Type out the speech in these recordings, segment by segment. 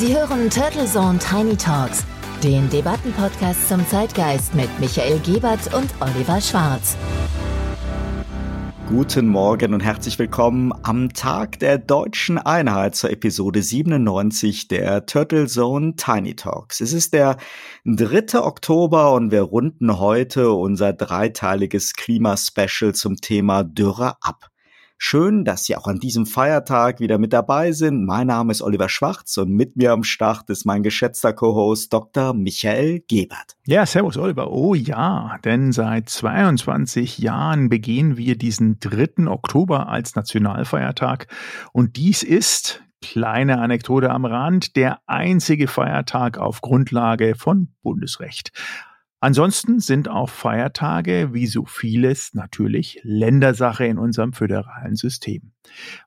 Sie hören Turtle Zone Tiny Talks, den Debattenpodcast zum Zeitgeist mit Michael Gebert und Oliver Schwarz. Guten Morgen und herzlich willkommen am Tag der deutschen Einheit zur Episode 97 der Turtle Zone Tiny Talks. Es ist der 3. Oktober und wir runden heute unser dreiteiliges Klimaspecial zum Thema Dürre ab. Schön, dass Sie auch an diesem Feiertag wieder mit dabei sind. Mein Name ist Oliver Schwarz und mit mir am Start ist mein geschätzter Co-Host Dr. Michael Gebert. Ja, servus Oliver. Oh ja, denn seit 22 Jahren begehen wir diesen 3. Oktober als Nationalfeiertag und dies ist Kleine Anekdote am Rand, der einzige Feiertag auf Grundlage von Bundesrecht. Ansonsten sind auch Feiertage, wie so vieles, natürlich Ländersache in unserem föderalen System.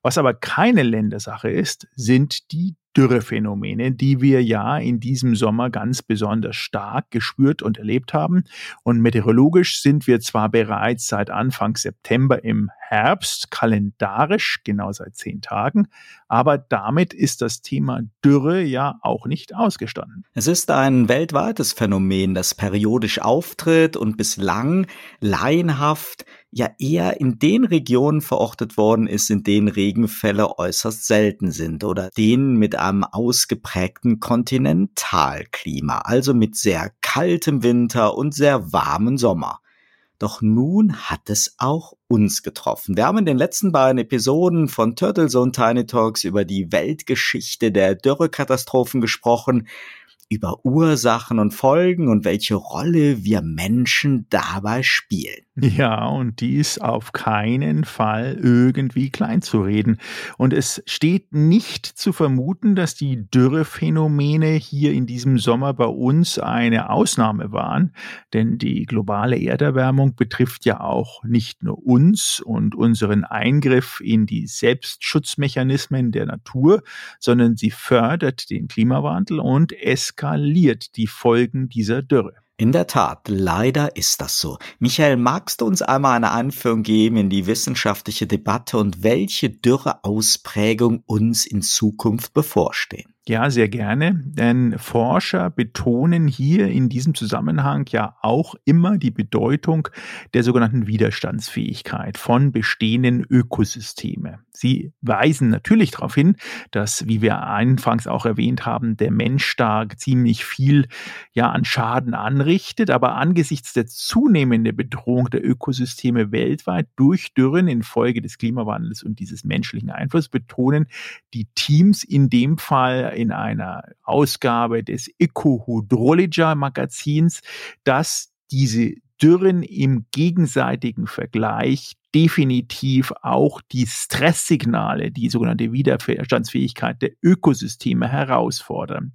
Was aber keine Ländersache ist, sind die Dürrephänomene, die wir ja in diesem Sommer ganz besonders stark gespürt und erlebt haben. Und meteorologisch sind wir zwar bereits seit Anfang September im Herbst, kalendarisch genau seit zehn Tagen, aber damit ist das Thema Dürre ja auch nicht ausgestanden. Es ist ein weltweites Phänomen, das periodisch auftritt und bislang laienhaft ja eher in den Regionen verortet worden ist, in denen Regenfälle äußerst selten sind oder denen mit einem ausgeprägten Kontinentalklima, also mit sehr kaltem Winter und sehr warmen Sommer. Doch nun hat es auch uns getroffen. Wir haben in den letzten beiden Episoden von Turtle Zone Tiny Talks über die Weltgeschichte der Dürrekatastrophen gesprochen, über Ursachen und Folgen und welche Rolle wir Menschen dabei spielen. Ja, und dies auf keinen Fall irgendwie kleinzureden. Und es steht nicht zu vermuten, dass die Dürrephänomene hier in diesem Sommer bei uns eine Ausnahme waren, denn die globale Erderwärmung betrifft ja auch nicht nur uns und unseren Eingriff in die Selbstschutzmechanismen der Natur, sondern sie fördert den Klimawandel und eskaliert die Folgen dieser Dürre. In der Tat, leider ist das so. Michael, magst du uns einmal eine Einführung geben in die wissenschaftliche Debatte und welche Dürreausprägung uns in Zukunft bevorstehen? Ja, sehr gerne, denn Forscher betonen hier in diesem Zusammenhang ja auch immer die Bedeutung der sogenannten Widerstandsfähigkeit von bestehenden Ökosysteme. Sie weisen natürlich darauf hin, dass, wie wir anfangs auch erwähnt haben, der Mensch da ziemlich viel ja an Schaden anrichtet, aber angesichts der zunehmenden Bedrohung der Ökosysteme weltweit durch Dürren infolge des Klimawandels und dieses menschlichen Einflusses betonen die Teams in dem Fall in einer Ausgabe des Eco-Hydrology Magazins, dass diese Dürren im gegenseitigen Vergleich definitiv auch die Stresssignale, die sogenannte Widerstandsfähigkeit der Ökosysteme herausfordern.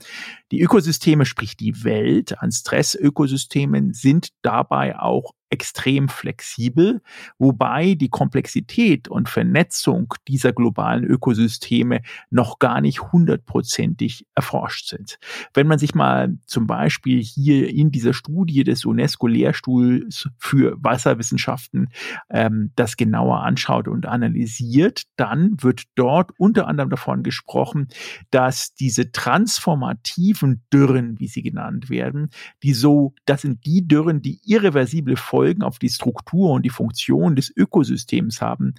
Die Ökosysteme, sprich die Welt an Stressökosystemen, sind dabei auch extrem flexibel, wobei die Komplexität und Vernetzung dieser globalen Ökosysteme noch gar nicht hundertprozentig erforscht sind. Wenn man sich mal zum Beispiel hier in dieser Studie des UNESCO-Lehrstuhls für Wasserwissenschaften ähm, das genauer anschaut und analysiert, dann wird dort unter anderem davon gesprochen, dass diese transformativen Dürren, wie sie genannt werden, die so, das sind die Dürren, die irreversible Folgen Folgen auf die Struktur und die Funktion des Ökosystems haben,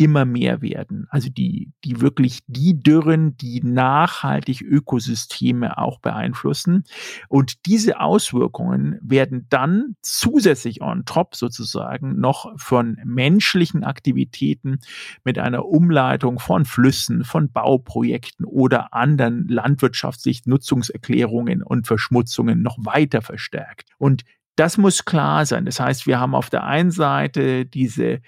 immer mehr werden. Also die, die wirklich die Dürren, die nachhaltig Ökosysteme auch beeinflussen. Und diese Auswirkungen werden dann zusätzlich on top sozusagen noch von menschlichen Aktivitäten mit einer Umleitung von Flüssen, von Bauprojekten oder anderen landwirtschaftlichen Nutzungserklärungen und Verschmutzungen noch weiter verstärkt. Und das muss klar sein. Das heißt, wir haben auf der einen Seite diese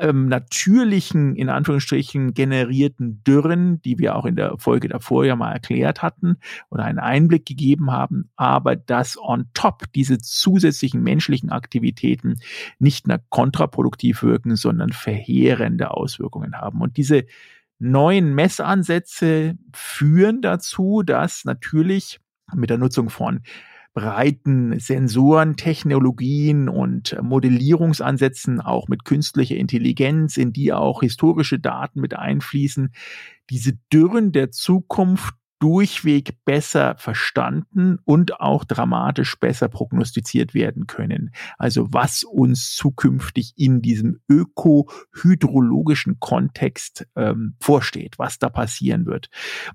ähm, natürlichen, in Anführungsstrichen, generierten Dürren, die wir auch in der Folge davor ja mal erklärt hatten oder einen Einblick gegeben haben, aber dass on top diese zusätzlichen menschlichen Aktivitäten nicht nur kontraproduktiv wirken, sondern verheerende Auswirkungen haben. Und diese neuen Messansätze führen dazu, dass natürlich mit der Nutzung von breiten Sensoren, Technologien und Modellierungsansätzen, auch mit künstlicher Intelligenz, in die auch historische Daten mit einfließen, diese Dürren der Zukunft durchweg besser verstanden und auch dramatisch besser prognostiziert werden können. Also was uns zukünftig in diesem öko-hydrologischen Kontext ähm, vorsteht, was da passieren wird.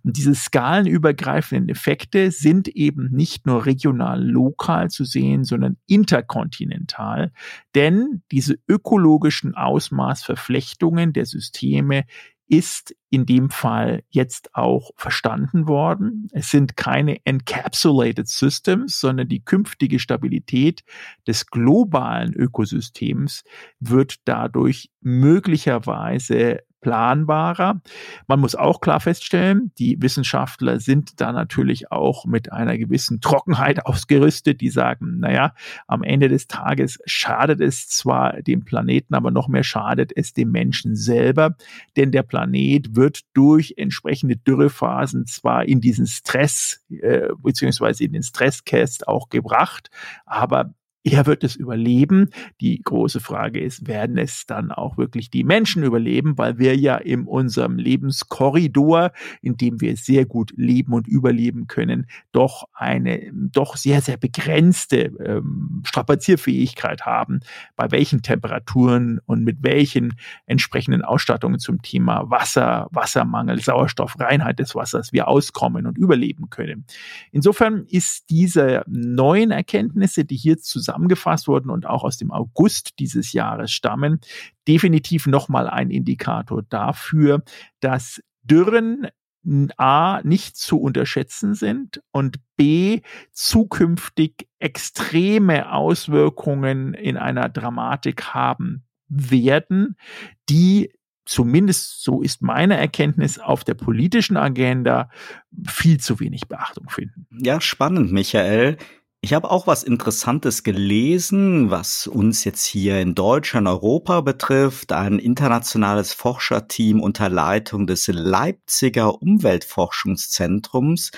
Und diese skalenübergreifenden Effekte sind eben nicht nur regional lokal zu sehen, sondern interkontinental, denn diese ökologischen Ausmaßverflechtungen der Systeme ist in dem Fall jetzt auch verstanden worden. Es sind keine encapsulated systems, sondern die künftige Stabilität des globalen Ökosystems wird dadurch möglicherweise planbarer. Man muss auch klar feststellen, die Wissenschaftler sind da natürlich auch mit einer gewissen Trockenheit ausgerüstet, die sagen, naja, am Ende des Tages schadet es zwar dem Planeten, aber noch mehr schadet es dem Menschen selber, denn der Planet wird durch entsprechende Dürrephasen zwar in diesen Stress äh, beziehungsweise in den Stresscast auch gebracht, aber er wird es überleben. Die große Frage ist, werden es dann auch wirklich die Menschen überleben, weil wir ja in unserem Lebenskorridor, in dem wir sehr gut leben und überleben können, doch eine doch sehr, sehr begrenzte ähm, Strapazierfähigkeit haben, bei welchen Temperaturen und mit welchen entsprechenden Ausstattungen zum Thema Wasser, Wassermangel, Sauerstoff, Reinheit des Wassers wir auskommen und überleben können. Insofern ist diese neuen Erkenntnisse, die hier zusammen zusammengefasst wurden und auch aus dem August dieses Jahres stammen, definitiv nochmal ein Indikator dafür, dass Dürren A nicht zu unterschätzen sind und B zukünftig extreme Auswirkungen in einer Dramatik haben werden, die zumindest so ist meine Erkenntnis auf der politischen Agenda viel zu wenig Beachtung finden. Ja, spannend, Michael. Ich habe auch was Interessantes gelesen, was uns jetzt hier in Deutschland, Europa betrifft. Ein internationales Forscherteam unter Leitung des Leipziger Umweltforschungszentrums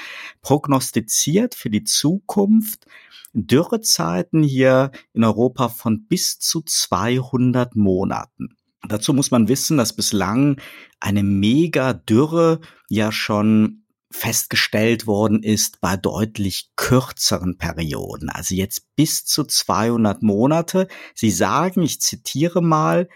prognostiziert für die Zukunft Dürrezeiten hier in Europa von bis zu 200 Monaten. Dazu muss man wissen, dass bislang eine Mega-Dürre ja schon festgestellt worden ist bei deutlich kürzeren Perioden, also jetzt bis zu 200 Monate. Sie sagen, ich zitiere mal,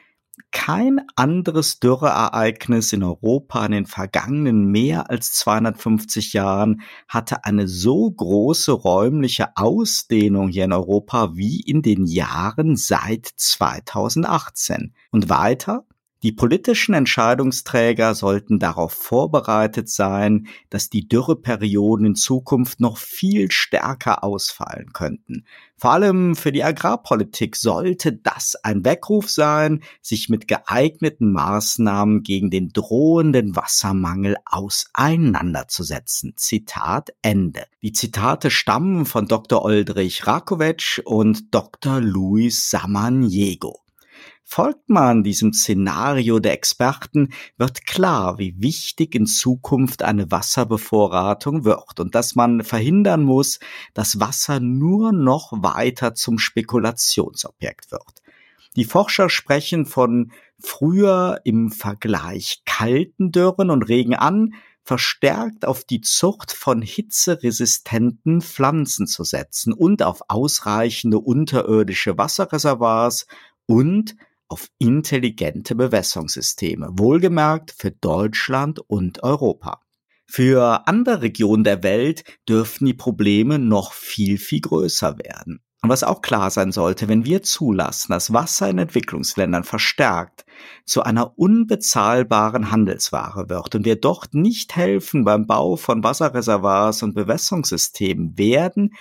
kein anderes Dürreereignis in Europa in den vergangenen mehr als 250 Jahren hatte eine so große räumliche Ausdehnung hier in Europa wie in den Jahren seit 2018. Und weiter, die politischen Entscheidungsträger sollten darauf vorbereitet sein, dass die Dürreperioden in Zukunft noch viel stärker ausfallen könnten. Vor allem für die Agrarpolitik sollte das ein Weckruf sein, sich mit geeigneten Maßnahmen gegen den drohenden Wassermangel auseinanderzusetzen. Zitat Ende. Die Zitate stammen von Dr. Oldrich Rakowetsch und Dr. Luis Samaniego. Folgt man diesem Szenario der Experten, wird klar, wie wichtig in Zukunft eine Wasserbevorratung wird und dass man verhindern muss, dass Wasser nur noch weiter zum Spekulationsobjekt wird. Die Forscher sprechen von früher im Vergleich kalten Dürren und regen an, verstärkt auf die Zucht von hitzeresistenten Pflanzen zu setzen und auf ausreichende unterirdische Wasserreservoirs und auf intelligente Bewässerungssysteme, wohlgemerkt für Deutschland und Europa. Für andere Regionen der Welt dürften die Probleme noch viel, viel größer werden. Und was auch klar sein sollte, wenn wir zulassen, dass Wasser in Entwicklungsländern verstärkt zu einer unbezahlbaren Handelsware wird und wir dort nicht helfen beim Bau von Wasserreservoirs und Bewässerungssystemen, werden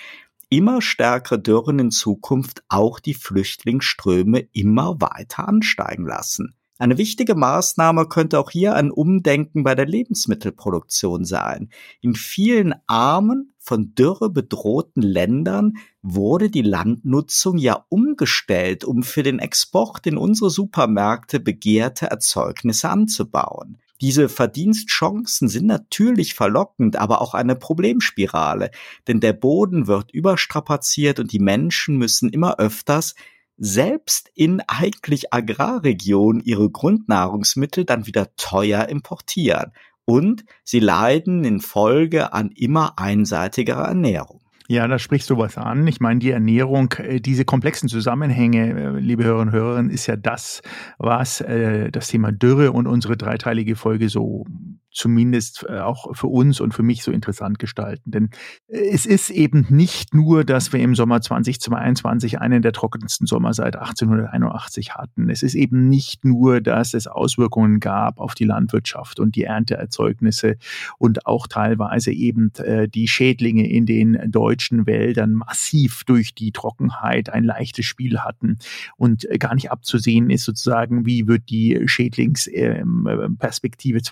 immer stärkere Dürren in Zukunft auch die Flüchtlingsströme immer weiter ansteigen lassen. Eine wichtige Maßnahme könnte auch hier ein Umdenken bei der Lebensmittelproduktion sein. In vielen armen, von Dürre bedrohten Ländern wurde die Landnutzung ja umgestellt, um für den Export in unsere Supermärkte begehrte Erzeugnisse anzubauen. Diese Verdienstchancen sind natürlich verlockend, aber auch eine Problemspirale, denn der Boden wird überstrapaziert und die Menschen müssen immer öfters selbst in eigentlich Agrarregionen ihre Grundnahrungsmittel dann wieder teuer importieren. und sie leiden in Folge an immer einseitigerer Ernährung. Ja, da sprichst du was an. Ich meine, die Ernährung, äh, diese komplexen Zusammenhänge, äh, liebe Hörerinnen und Hörer, ist ja das, was äh, das Thema Dürre und unsere dreiteilige Folge so zumindest äh, auch für uns und für mich so interessant gestalten. Denn äh, es ist eben nicht nur, dass wir im Sommer 2022 einen der trockensten Sommer seit 1881 hatten. Es ist eben nicht nur, dass es Auswirkungen gab auf die Landwirtschaft und die Ernteerzeugnisse und auch teilweise eben äh, die Schädlinge in den deutschen Wäldern massiv durch die Trockenheit ein leichtes Spiel hatten und gar nicht abzusehen ist sozusagen, wie wird die Schädlingsperspektive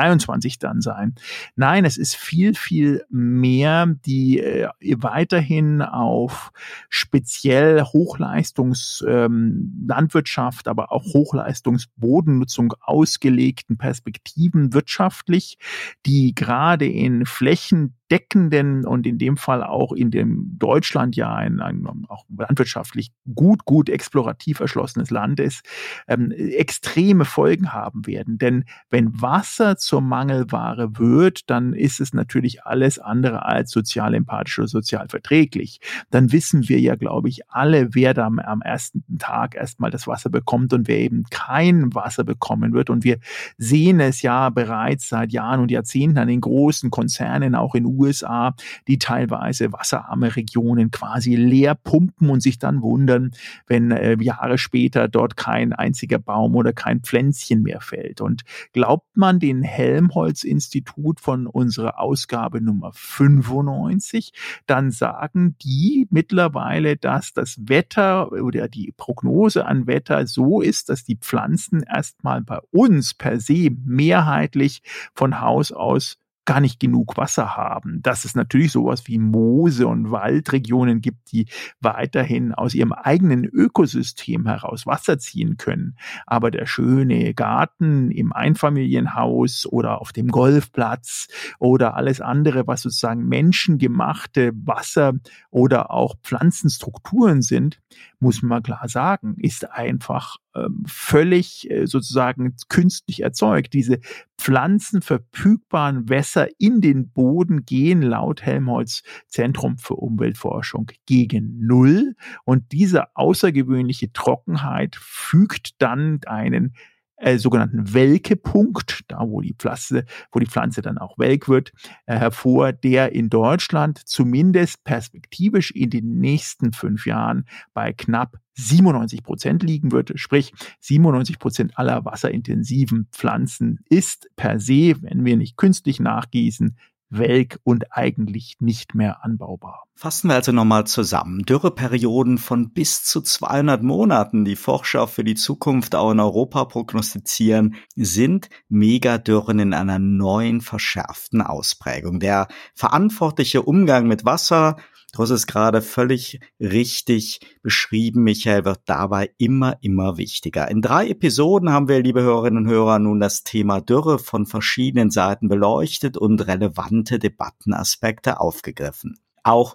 2023 23 dann sein. Nein, es ist viel, viel mehr, die äh, weiterhin auf speziell Hochleistungslandwirtschaft, ähm, aber auch Hochleistungsbodennutzung ausgelegten Perspektiven wirtschaftlich, die gerade in Flächen deckenden und in dem Fall auch in dem Deutschland ja ein, ein auch landwirtschaftlich gut, gut explorativ erschlossenes Land ist, ähm, extreme Folgen haben werden. Denn wenn Wasser zur Mangelware wird, dann ist es natürlich alles andere als sozial empathisch oder sozial verträglich. Dann wissen wir ja, glaube ich, alle, wer da am ersten Tag erstmal das Wasser bekommt und wer eben kein Wasser bekommen wird. Und wir sehen es ja bereits seit Jahren und Jahrzehnten an den großen Konzernen, auch in USA, die teilweise wasserarme Regionen quasi leer pumpen und sich dann wundern, wenn äh, Jahre später dort kein einziger Baum oder kein Pflänzchen mehr fällt. Und glaubt man den Helmholtz-Institut von unserer Ausgabe Nummer 95, dann sagen die mittlerweile, dass das Wetter oder die Prognose an Wetter so ist, dass die Pflanzen erstmal bei uns per se mehrheitlich von Haus aus gar nicht genug Wasser haben. Dass es natürlich sowas wie Moose und Waldregionen gibt, die weiterhin aus ihrem eigenen Ökosystem heraus Wasser ziehen können. Aber der schöne Garten im Einfamilienhaus oder auf dem Golfplatz oder alles andere, was sozusagen menschengemachte Wasser oder auch Pflanzenstrukturen sind, muss man klar sagen, ist einfach ähm, völlig äh, sozusagen künstlich erzeugt. Diese pflanzenverfügbaren Wässer in den Boden gehen laut Helmholtz Zentrum für Umweltforschung gegen Null. Und diese außergewöhnliche Trockenheit fügt dann einen äh, sogenannten Welkepunkt, da wo die Pflanze, wo die Pflanze dann auch welk wird, äh, hervor, der in Deutschland zumindest perspektivisch in den nächsten fünf Jahren bei knapp 97 Prozent liegen wird. Sprich, 97 Prozent aller wasserintensiven Pflanzen ist per se, wenn wir nicht künstlich nachgießen, welk und eigentlich nicht mehr anbaubar. Fassen wir also nochmal zusammen. Dürreperioden von bis zu 200 Monaten, die Forscher für die Zukunft auch in Europa prognostizieren, sind Megadürren in einer neuen verschärften Ausprägung. Der verantwortliche Umgang mit Wasser Du hast es gerade völlig richtig beschrieben, Michael, wird dabei immer, immer wichtiger. In drei Episoden haben wir, liebe Hörerinnen und Hörer, nun das Thema Dürre von verschiedenen Seiten beleuchtet und relevante Debattenaspekte aufgegriffen. Auch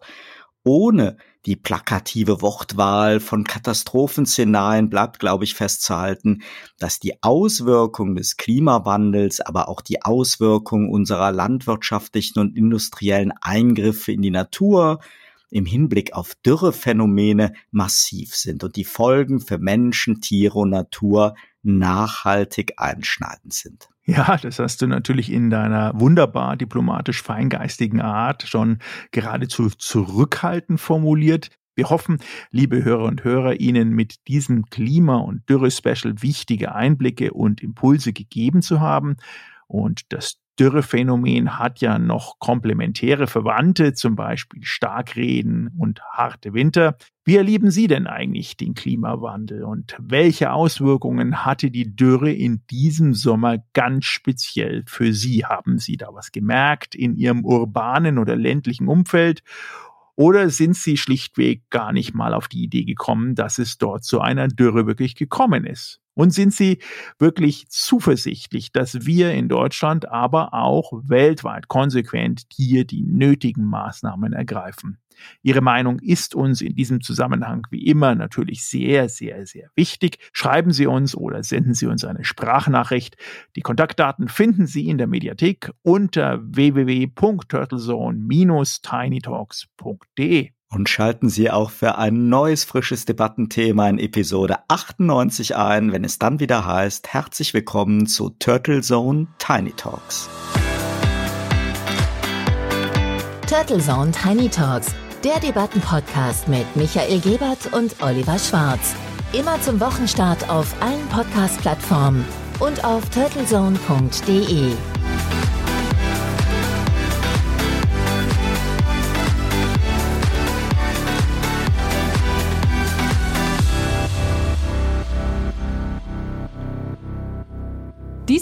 ohne die plakative Wortwahl von Katastrophenszenarien bleibt, glaube ich, festzuhalten, dass die Auswirkungen des Klimawandels, aber auch die Auswirkungen unserer landwirtschaftlichen und industriellen Eingriffe in die Natur, im Hinblick auf Dürrephänomene massiv sind und die Folgen für Menschen, Tiere und Natur nachhaltig einschneidend sind. Ja, das hast du natürlich in deiner wunderbar diplomatisch feingeistigen Art schon geradezu zurückhaltend formuliert. Wir hoffen, liebe Hörer und Hörer, Ihnen mit diesem Klima- und Dürre-Special wichtige Einblicke und Impulse gegeben zu haben. Und das Dürrephänomen hat ja noch komplementäre Verwandte, zum Beispiel Starkreden und harte Winter. Wie erleben Sie denn eigentlich den Klimawandel und welche Auswirkungen hatte die Dürre in diesem Sommer ganz speziell für Sie? Haben Sie da was gemerkt in Ihrem urbanen oder ländlichen Umfeld? Oder sind Sie schlichtweg gar nicht mal auf die Idee gekommen, dass es dort zu einer Dürre wirklich gekommen ist? Und sind Sie wirklich zuversichtlich, dass wir in Deutschland, aber auch weltweit konsequent hier die nötigen Maßnahmen ergreifen? Ihre Meinung ist uns in diesem Zusammenhang wie immer natürlich sehr, sehr, sehr wichtig. Schreiben Sie uns oder senden Sie uns eine Sprachnachricht. Die Kontaktdaten finden Sie in der Mediathek unter www.turtlezone-tinytalks.de. Und schalten Sie auch für ein neues frisches Debattenthema in Episode 98 ein, wenn es dann wieder heißt, herzlich willkommen zu Turtle Zone Tiny Talks. Turtle Zone Tiny Talks, der Debattenpodcast mit Michael Gebert und Oliver Schwarz. Immer zum Wochenstart auf allen Podcast-Plattformen und auf turtlezone.de.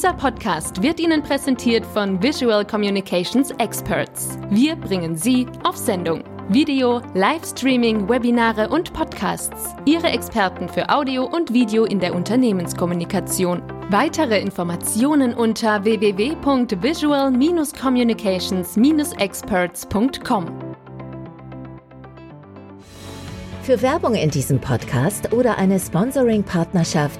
Dieser Podcast wird Ihnen präsentiert von Visual Communications Experts. Wir bringen Sie auf Sendung. Video, Livestreaming, Webinare und Podcasts. Ihre Experten für Audio und Video in der Unternehmenskommunikation. Weitere Informationen unter www.visual-communications-experts.com. Für Werbung in diesem Podcast oder eine Sponsoring-Partnerschaft